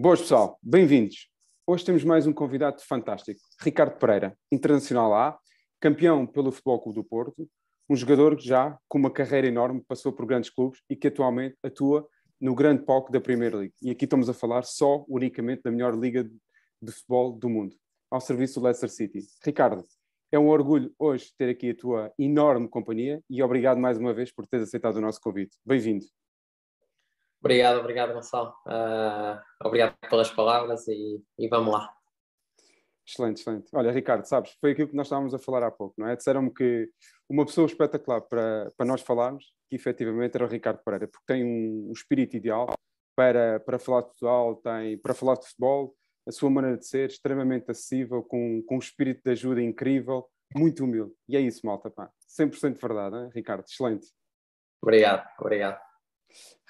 Boas, pessoal, bem-vindos. Hoje temos mais um convidado fantástico, Ricardo Pereira, internacional A, campeão pelo Futebol Clube do Porto, um jogador que já com uma carreira enorme passou por grandes clubes e que atualmente atua no grande palco da Premier League. E aqui estamos a falar só, unicamente, da melhor liga de futebol do mundo, ao serviço do Leicester City. Ricardo, é um orgulho hoje ter aqui a tua enorme companhia e obrigado mais uma vez por teres aceitado o nosso convite. Bem-vindo. Obrigado, obrigado, Gonçalo. Uh, obrigado pelas palavras e, e, vamos lá. Excelente, excelente. Olha, Ricardo, sabes, foi aquilo que nós estávamos a falar há pouco, não é? Disseram-me que uma pessoa espetacular para, para nós falarmos, que efetivamente era o Ricardo Pereira, porque tem um, um espírito ideal para, para falar de futebol, tem, para falar de futebol, a sua maneira de ser, extremamente acessível, com, com um espírito de ajuda incrível, muito humilde. E é isso, malta, pá. 100% verdade, hein? Ricardo? Excelente. Obrigado, obrigado.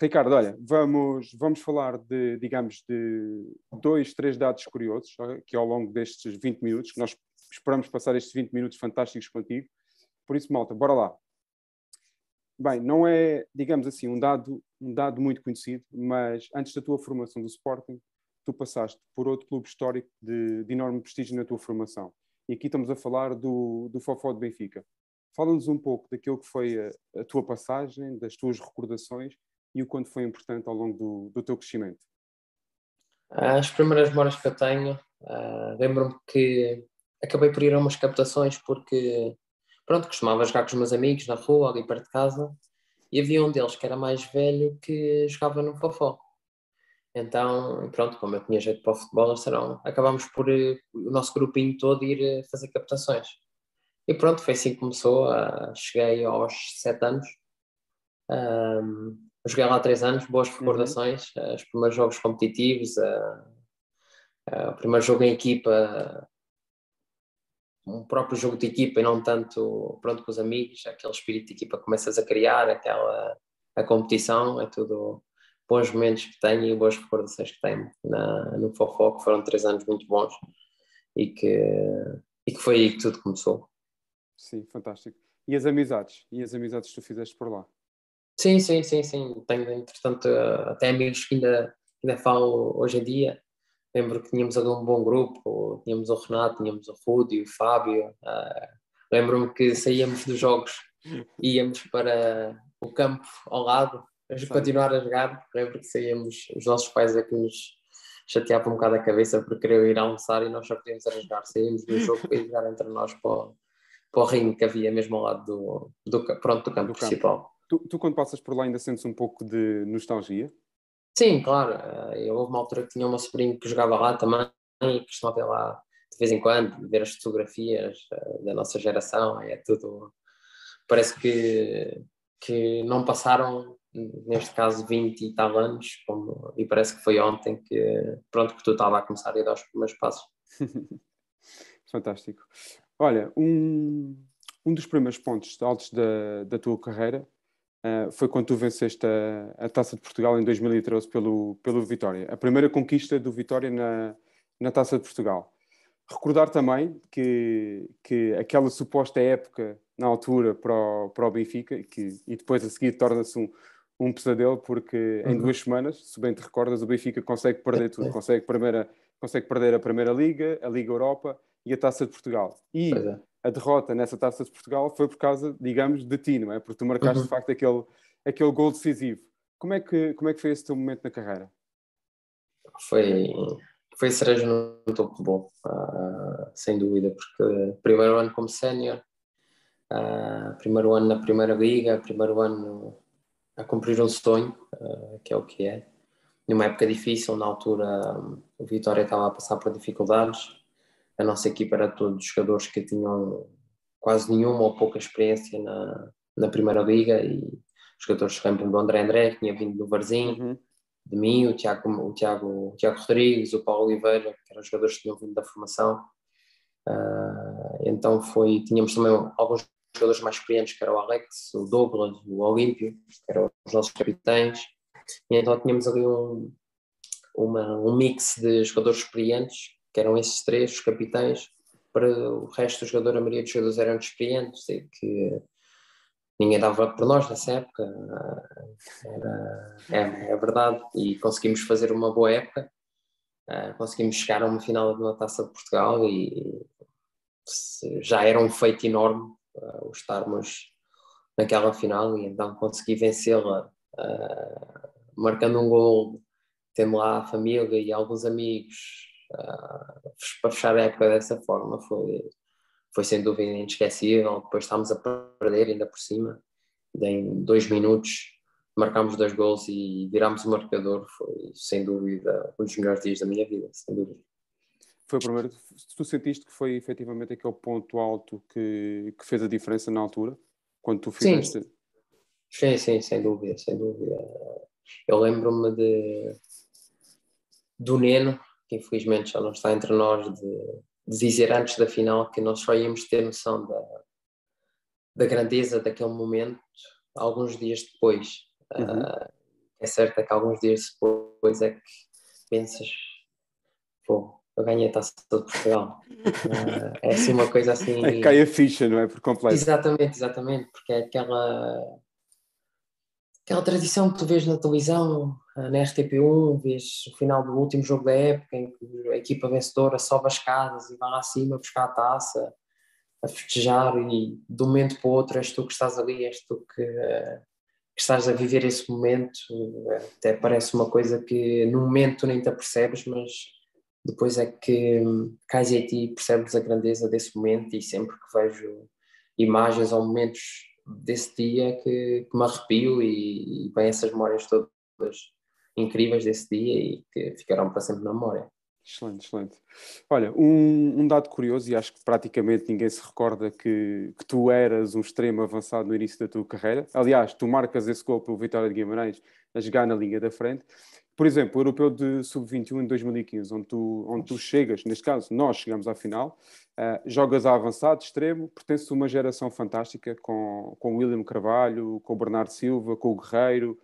Ricardo, olha, vamos, vamos falar de, digamos, de dois, três dados curiosos que ao longo destes 20 minutos, que nós esperamos passar estes 20 minutos fantásticos contigo. Por isso, malta, bora lá. Bem, não é, digamos assim, um dado, um dado muito conhecido, mas antes da tua formação do Sporting, tu passaste por outro clube histórico de, de enorme prestígio na tua formação. E aqui estamos a falar do, do Fofó de Benfica. Fala-nos um pouco daquilo que foi a, a, tua passagem, das tuas recordações e o quanto foi importante ao longo do, do teu crescimento. As primeiras memórias que eu tenho, uh, lembro-me que acabei por ir a umas captações porque, pronto, costumava jogar com os meus amigos na rua, ali perto de casa, e havia um deles que era mais velho que jogava no Fofó. Então, pronto, como eu tinha jeito para o futebol, serão, acabámos por eh, o nosso grupinho todo ir eh, fazer captações. E pronto, foi assim que começou. Uh, cheguei aos sete anos. Um, joguei lá três anos, boas uhum. recordações. Uhum. os primeiros jogos competitivos, uh, uh, o primeiro jogo em equipa, um próprio jogo de equipa e não tanto pronto com os amigos. Aquele espírito de equipa começas a criar, aquela a competição, é tudo bons momentos que tenho e boas recordações que tenho na, no Fofó, que foram três anos muito bons e que, e que foi aí que tudo começou. Sim, fantástico. E as amizades? E as amizades que tu fizeste por lá? Sim, sim, sim, sim. Tenho, entretanto, até amigos que ainda, ainda falo hoje em dia. Lembro que tínhamos ali um bom grupo, tínhamos o Renato, tínhamos o Rúdio, o Fábio. Uh, Lembro-me que saíamos dos jogos e íamos para o campo ao lado a continuar a jogar. Lembro que saíamos, os nossos pais é que nos chateavam um bocado a cabeça porque queriam ir almoçar e nós só podíamos a jogar. Saímos do jogo para ir jogar entre nós para o, para o ringue que havia mesmo ao lado do, do, pronto, do campo do principal. Campo. Tu, tu, quando passas por lá, ainda sentes um pouco de nostalgia? Sim, claro. Eh, eu, houve uma altura que tinha uma sobrinho que jogava lá também e que costumava ver lá de vez em quando, ver as fotografias eh, da nossa geração. É tudo. Parece que, que não passaram neste caso 20 e tal anos, como, e parece que foi ontem que, pronto, que tu estava a começar a ir aos primeiros passos. Fantástico. Olha, um, um dos primeiros pontos altos da, da tua carreira uh, foi quando tu venceste a, a, Taça de Portugal em 2013 pelo, pelo Vitória. A primeira conquista do Vitória na, na Taça de Portugal. Recordar também que, que aquela suposta época na altura para o, para o Benfica, que, e depois a seguir torna-se um, um pesadelo porque em uhum. duas semanas, se bem te recordas, o Benfica consegue perder tudo, consegue, primeira, consegue perder a Primeira Liga, a Liga Europa e a Taça de Portugal. E é. A derrota nessa Taça de Portugal foi por causa, digamos, de ti, não é? Porque tu marcaste uhum. de facto aquele, aquele gol decisivo. Como é, que, como é que foi esse teu momento na carreira? Foi, foi cereja no topo bom, uh, sem dúvida, porque primeiro ano como sénior, uh, primeiro ano na Primeira Liga, primeiro ano a cumprir um sonho, uh, que é o que é. Numa época difícil, na altura o Vitória estava a passar por dificuldades, a nossa equipa era todos jogadores que tinham quase nenhuma ou pouca experiência na, na Primeira Liga e jogadores, por exemplo, do André André, que tinha vindo do Varzim, uhum. de mim, o Tiago, o, Tiago, o Tiago Rodrigues, o Paulo Oliveira, que eram jogadores que tinham vindo da formação. Uh, então foi, tínhamos também alguns jogadores mais experientes, que era o Alex, o Douglas, o Olímpio, que eram os nossos capitães, e então tínhamos ali um, uma, um mix de jogadores experientes, que eram esses três, os capitães, para o resto dos jogadores, a maioria dos jogadores eram experientes e que ninguém dava por nós nessa época, era, é, é verdade, e conseguimos fazer uma boa época, Uh, conseguimos chegar a uma final de uma taça de Portugal e já era um feito enorme uh, o estarmos naquela final e então consegui vencê-la uh, marcando um gol, tendo lá a família e alguns amigos para fechar a época dessa forma foi, foi sem dúvida inesquecível. Depois estávamos a perder ainda por cima, em dois minutos marcámos dois gols e virámos o marcador, foi sem dúvida um dos melhores dias da minha vida, sem dúvida. Foi o primeiro, tu sentiste que foi efetivamente aquele ponto alto que, que fez a diferença na altura, quando tu fizeste? Sim, sim, sim sem dúvida, sem dúvida. Eu lembro-me de do Neno, que infelizmente já não está entre nós, de, de dizer antes da final que nós só íamos ter noção da, da grandeza daquele momento alguns dias depois. Uhum. Uh, é certo é que alguns dias depois é que pensas, pô, eu ganhei a taça de Portugal. Uh, é assim uma coisa assim. É, cai a ficha, não é? Por completo. Exatamente, exatamente, porque é aquela. Aquela tradição que tu vês na televisão, na RTP1, vês o final do último jogo da época em que a equipa vencedora sobe as escadas e vai lá acima buscar a taça, a festejar e de um momento para o outro és tu que estás ali, és tu que, que estás a viver esse momento, até parece uma coisa que no momento nem te apercebes, mas depois é que cais em ti percebes a grandeza desse momento e sempre que vejo imagens ou momentos desse dia que, que me arrepio e, e vêm essas memórias todas incríveis desse dia e que ficarão para sempre na memória. Excelente, excelente. Olha, um, um, dado curioso, e acho que praticamente ninguém se recorda que, que, tu eras um extremo avançado no início da tua carreira. Aliás, tu marcas esse gol pelo Vitória de Guimarães a jogar na linha da frente. Por exemplo, o Europeu de Sub-21 em 2015, onde tu, onde tu chegas, neste caso, nós chegamos à final, uh, jogas a avançado, extremo, pertences a uma geração fantástica com, com o William Carvalho, com o Bernardo Silva, com o Guerreiro,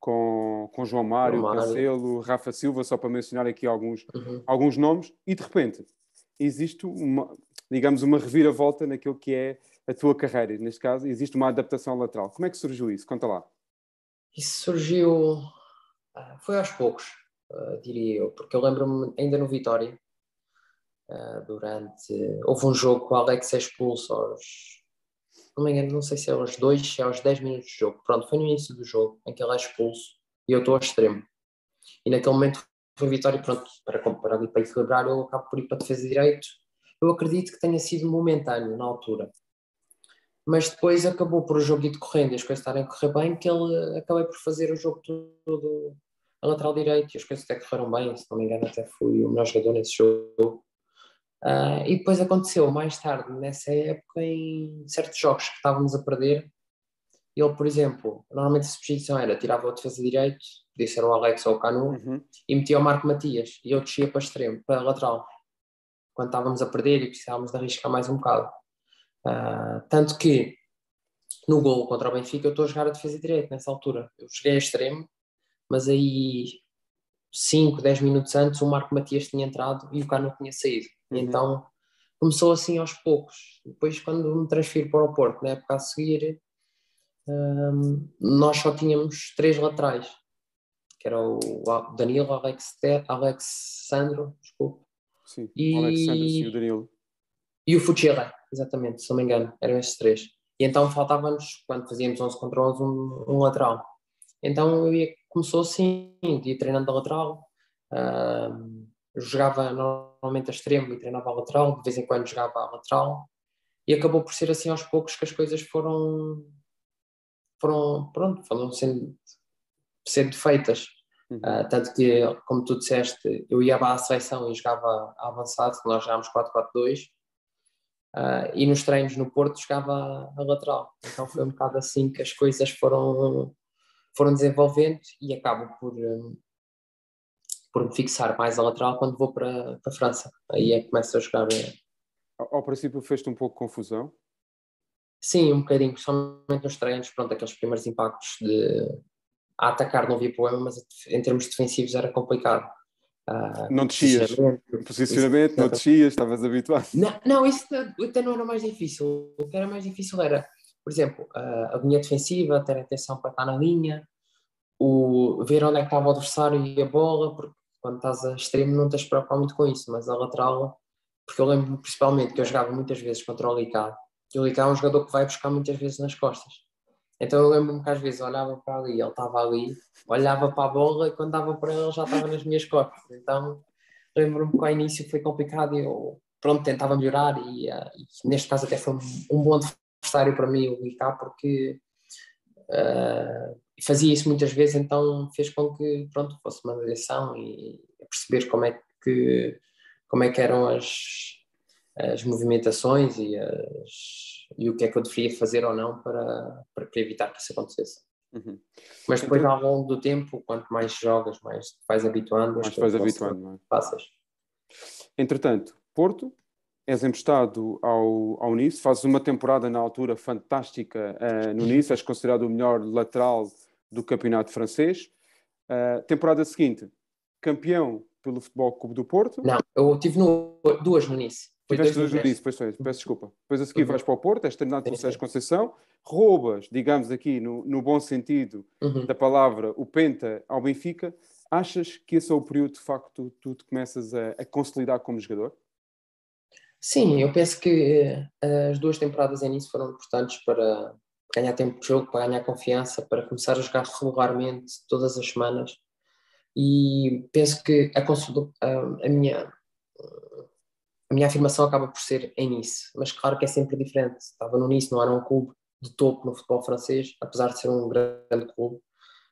com, com João Mário, Mário. Cancelo, Rafa Silva, só para mencionar aqui alguns, uhum. alguns nomes, e de repente existe uma, digamos, uma reviravolta naquilo que é a tua carreira. Neste caso, existe uma adaptação lateral. Como é que surgiu isso? Conta lá. Isso surgiu, ah, foi aos poucos, ah, diria eu, porque eu lembro-me ainda no Vitória, ah, durante. Houve um jogo com o Alex expulso aos não me engano, não sei se é aos 2, se é aos 10 minutos de jogo. Pronto, foi no início do jogo em que ele é expulso e eu estou ao extremo. E naquele momento foi vitória, pronto, para, para, ali, para equilibrar, eu acabo por ir para a defesa de direito. Eu acredito que tenha sido momentâneo na altura. Mas depois acabou por o jogo ir decorrendo e as coisas estarem a correr bem, que ele acabei por fazer o jogo todo a lateral direito e as coisas até correram bem, se não me engano, até fui o melhor jogador nesse jogo. Uh, e depois aconteceu mais tarde, nessa época, em certos jogos que estávamos a perder, ele, por exemplo, normalmente a substituição era tirava o defesa direito, podia ser o Alex ou o Canu, uhum. e metia o Marco Matias, e eu descia para extremo, para lateral, quando estávamos a perder e precisávamos de arriscar mais um bocado. Uh, tanto que no gol contra o Benfica eu estou a jogar a defesa direita nessa altura. Eu cheguei a extremo, mas aí 5, 10 minutos antes o Marco Matias tinha entrado e o Cano tinha saído. Uhum. Então começou assim aos poucos. Depois, quando me transfiro para o Porto, na época a seguir, um, nós só tínhamos três laterais, que era o Danilo, Alex, Alexandro, desculpe. Sim, e, Alexandre e o Danilo. E o Fuchila, exatamente, se não me engano, eram estes três. E então faltava-nos, quando fazíamos 11 contra 11, um, um lateral. Então eu ia, começou assim, ia treinando a lateral, uh, jogava normalmente a extremo e treinava a lateral, de vez em quando jogava a lateral, e acabou por ser assim aos poucos que as coisas foram, foram pronto, foram sendo, sendo feitas. Uhum. Uh, tanto que, como tu disseste, eu ia à seleção e jogava avançado, nós jogámos 4-4-2, uh, e nos treinos no Porto jogava a lateral. Então foi um bocado assim que as coisas foram, foram desenvolvendo e acabo por, um, por me fixar mais a lateral quando vou para, para a França. Aí é que começo a jogar. Eh, ao, ao princípio fez-te um pouco confusão? Sim, um bocadinho, principalmente nos treinos, pronto, aqueles primeiros impactos de a atacar não havia problema, mas em termos defensivos era complicado. Uh, não descias, posicionamento, posicionamento não descias, estavas habituado. Não, não, isso até não era mais difícil. O que era mais difícil era, por exemplo, a, a linha defensiva, ter atenção para estar na linha, o, ver onde é que estava o adversário e a bola, porque quando estás a extremo não tens de preocupar muito com isso, mas a lateral, porque eu lembro principalmente que eu jogava muitas vezes contra o Licá, e o Licá é um jogador que vai buscar muitas vezes nas costas. Então eu lembro-me que às vezes olhava para ali, ele estava ali, olhava para a bola e quando dava para ele já estava nas minhas costas. Então lembro-me que ao início foi complicado e eu pronto, tentava melhorar e, uh, e, neste caso até foi um, bom adversário para mim o Licá porque uh, fazia isso muitas vezes, então fez com que pronto, fosse uma direção e perceber como é que, como é que eram as, as movimentações e, as, e o que é que eu deveria fazer ou não para, para, evitar que isso acontecesse. Uhum. Mas depois, então, ao longo do tempo, quanto mais jogas, mais te vais habituando. Mais te vais habituando, é? Passas. Entretanto, Porto, és emprestado ao, ao Nice, fazes uma temporada na altura fantástica uh, no Nice, és considerado o melhor lateral do campeonato francês. Uh, temporada seguinte, campeão pelo Futebol Clube do Porto. Não, eu tive no, duas no Nice. Tiveste duas no Nice, pois foi, peço desculpa. Depois a seguir uhum. vais para o Porto, és treinado pelo Sérgio Conceição, roubas, digamos aqui, no, no bom sentido uhum. da palavra, o Penta ao Benfica. Achas que esse é o período, de facto, tu te começas a, a consolidar como jogador? Sim, eu penso que uh, as duas temporadas em Nice foram importantes para, ganhar tempo de jogo, para ganhar confiança, para começar a jogar regularmente todas as semanas. E penso que a, a, minha, a minha afirmação acaba por ser em Nice, mas claro que é sempre diferente. Estava no Nice, não era um clube de topo no futebol francês, apesar de ser um grande clube,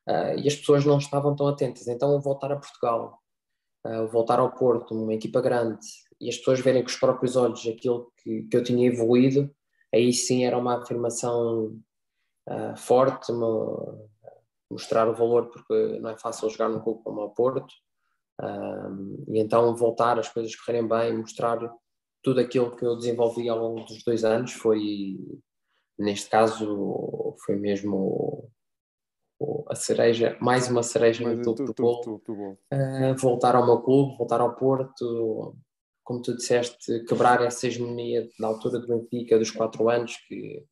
uh, e as pessoas não estavam tão atentas. Então, voltar a Portugal, uh, voltar ao Porto, uma equipa grande, e as pessoas verem com os próprios olhos aquilo que, que eu tinha evoluído, aí sim era uma afirmação uh, forte, mostrar o valor, porque não é fácil jogar num clube como o Porto, uh, e então voltar, as coisas correrem bem, mostrar tudo aquilo que eu desenvolvi ao longo dos dois anos. Foi, neste caso, foi mesmo a cereja, mais uma cereja no topo do bolo. Uh, voltar ao meu clube, voltar ao Porto, como tu disseste, quebrar essa hegemonia na altura do Benfica dos quatro anos, que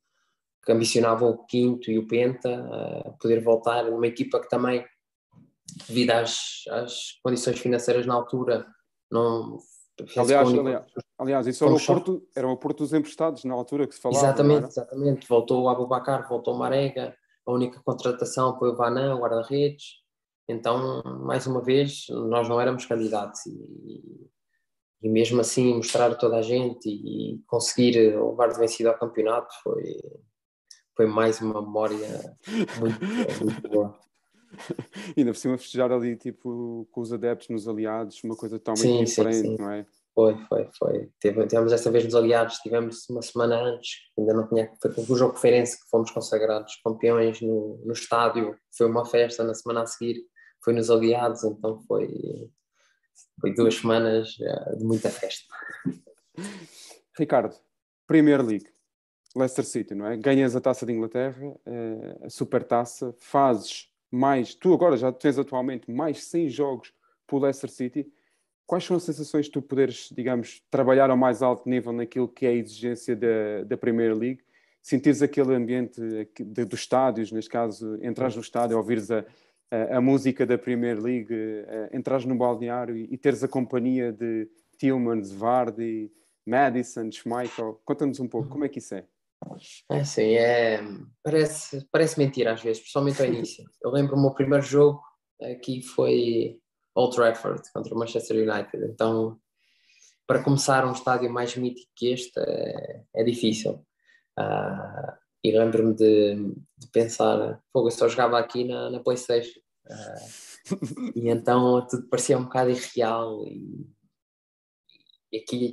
que ambicionavam o quinto e o penta, poder voltar numa equipa que também, devido às, às condições financeiras na altura, não Aliás, aliás, aliás, isso era o, Porto, era o Porto dos emprestados na altura que se falava. Exatamente, exatamente. Voltou o Abubacar, voltou o Marega, a única contratação foi o Vanan, o guarda-redes. Então, mais uma vez, nós não éramos candidatos e, e mesmo assim mostrar a toda a gente e conseguir levar de vencido ao campeonato foi, foi mais uma memória muito, muito boa. E ainda por cima festejar ali tipo com os adeptos nos aliados, uma coisa totalmente sim, diferente, sim, sim. não é? Foi, foi, foi. Tivemos esta vez nos aliados, tivemos uma semana antes, ainda não tinha. Foi com o jogo referência que fomos consagrados campeões no, no estádio. Foi uma festa na semana a seguir, foi nos aliados, então foi, foi duas semanas eh, de muita festa. Ricardo, Premier League. Leicester City, não é? Ganhas a taça de Inglaterra, eh, a super taça, fazes mais, tu agora já tens atualmente mais 100 jogos o Leicester City. Quais são as sensações de tu poderes, digamos, trabalhar ao mais alto nível naquilo que é a exigência da, da Premier League? Sentires aquele ambiente de, dos estádios, neste caso, entras no estádio, ouvires a, a, a música da Premier League, uh, entrares no balneário e, e teres a companhia de Tillmans, Vardy, Madison, Schmeichel. Conta-nos um pouco, como é que isso é? É assim, é, parece, parece mentira às vezes, principalmente ao início. Eu lembro o meu primeiro jogo aqui foi Old Trafford contra o Manchester United. Então, para começar um estádio mais mítico que este é, é difícil. Uh, e lembro-me de, de, pensar, fogo, eu só jogava aqui na, na Playstation. Uh, e então tudo parecia um bocado irreal e, e aqui,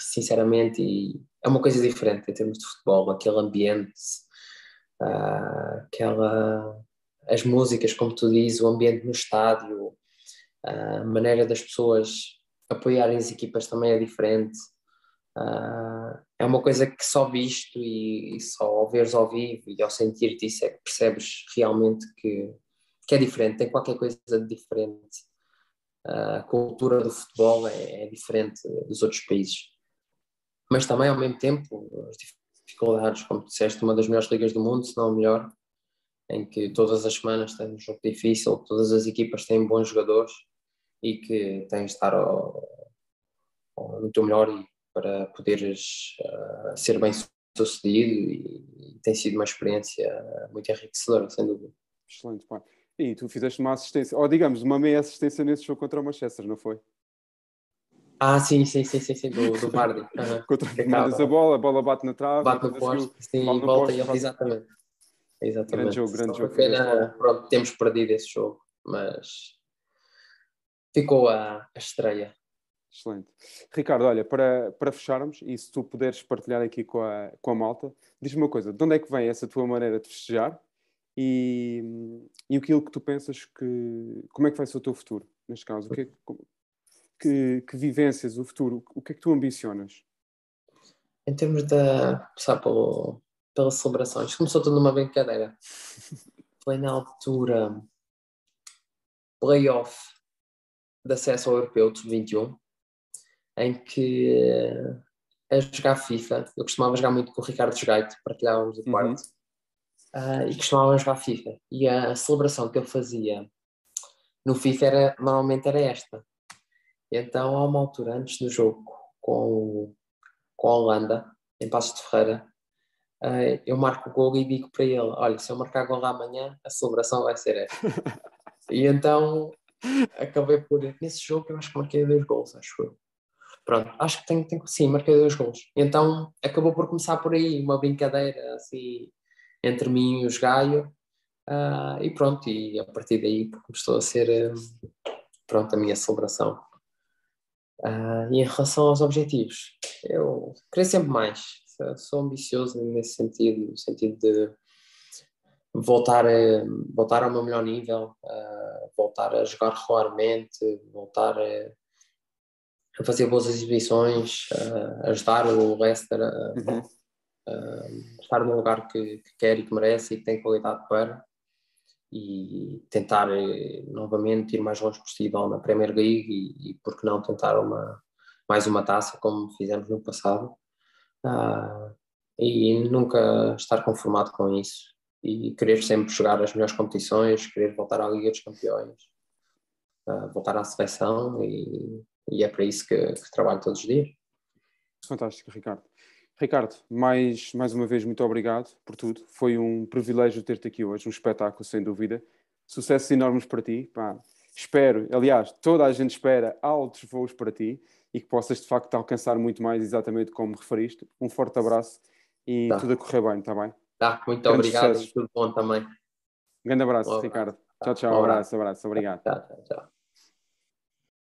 sinceramente, e é uma coisa diferente em termos de futebol, aquele ambiente, uh, aquela, as músicas, como tu dizes, o ambiente no estádio, a maneira das pessoas apoiarem as equipas também é diferente. Uh, é uma coisa que só visto e, e, só ao veres ao vivo e ao sentir-te isso é que percebes realmente que, que é diferente, tem qualquer coisa de diferente. Uh, a cultura do futebol é, é diferente dos outros países mas também ao mesmo tempo as dificuldades, como disseste, uma das melhores ligas do mundo, se não a melhor, em que todas as semanas tem um jogo difícil, todas as equipas têm bons jogadores e que tens de estar ao, ao, no teu melhor para poderes uh, ser bem sucedido e, e, tem sido uma experiência muito enriquecedora, sem dúvida. Excelente, pai. E tu fizeste uma assistência, ou digamos, uma meia assistência nesse jogo contra o Manchester, não foi? Ah, sim, sim, sim, sim, sim do, do Vardy. Uhum. Contra mandas a bola, a bola bate na trave. Bate no poste, sim, volta poste, e ele, exatamente. Exatamente. Grande jogo, grande jogo. Pena, pronto, temos perdido esse jogo, mas ficou a, a estreia. Excelente. Ricardo, olha, para, para fecharmos, e se tu puderes partilhar aqui com a, com a malta, diz-me uma coisa, de onde é que vem essa tua maneira de festejar e, e aquilo que tu pensas que, como é que vai ser o teu futuro, neste caso? O que, é, que, que vivências, o futuro, o que é que tu ambicionas? Em termos de, sabe, pelo, pelas celebrações, começou tudo numa brincadeira. Foi na altura playoff de acesso ao Europeu de 21 em que a jogar FIFA, eu costumava jogar muito com o Ricardo Jogaito, partilhávamos o uhum. quarto, uhum. uh, e costumava jogar FIFA. E a celebração que ele fazia no FIFA era, normalmente era esta. Então, há uma altura, antes do jogo com, com a Holanda, em Passos de Ferreira, uh, eu marco o gol e digo para ele: Olha, se eu marcar gol amanhã, a celebração vai ser esta. e então acabei por. Nesse jogo, eu acho que marquei dois gols, acho eu. Pronto, acho que tenho, tenho sim, marquei dois gols. Então acabou por começar por aí, uma brincadeira assim entre mim e os Gaio. Uh, e pronto, e a partir daí começou a ser pronto, a minha celebração. Uh, e em relação aos objetivos, eu queria sempre mais. Sou ambicioso nesse sentido, no sentido de voltar a, voltar ao meu melhor nível, uh, voltar a jogar regularmente, voltar a a fazer boas exibições, a ajudar o Leicester a, uhum. a estar no lugar que, que, quer e que merece e que tem qualidade para e tentar eh, novamente ir mais longe possível na Premier League e, e por que não tentar uma, mais uma taça como fizemos no passado uh, e nunca estar conformado com isso e querer sempre jogar as melhores competições, querer voltar à Liga dos Campeões, uh, voltar à seleção e e é para isso que, que trabalho todos os dias. Fantástico, Ricardo. Ricardo, mais, mais uma vez, muito obrigado por tudo. Foi um privilégio ter-te aqui hoje, um espetáculo, sem dúvida. Sucessos enormes para ti. Pá. Espero, aliás, toda a gente espera altos voos para ti e que possas, de facto, alcançar muito mais, exatamente como referiste. Um forte abraço e tá. tudo a correr bem, está bem? Tá, muito Grandes obrigado sucessos. tudo bom também. Um grande abraço, um abraço. Ricardo. Tchau, tchau. Um abraço, abraço. Obrigado. Tchau, tchau, tchau.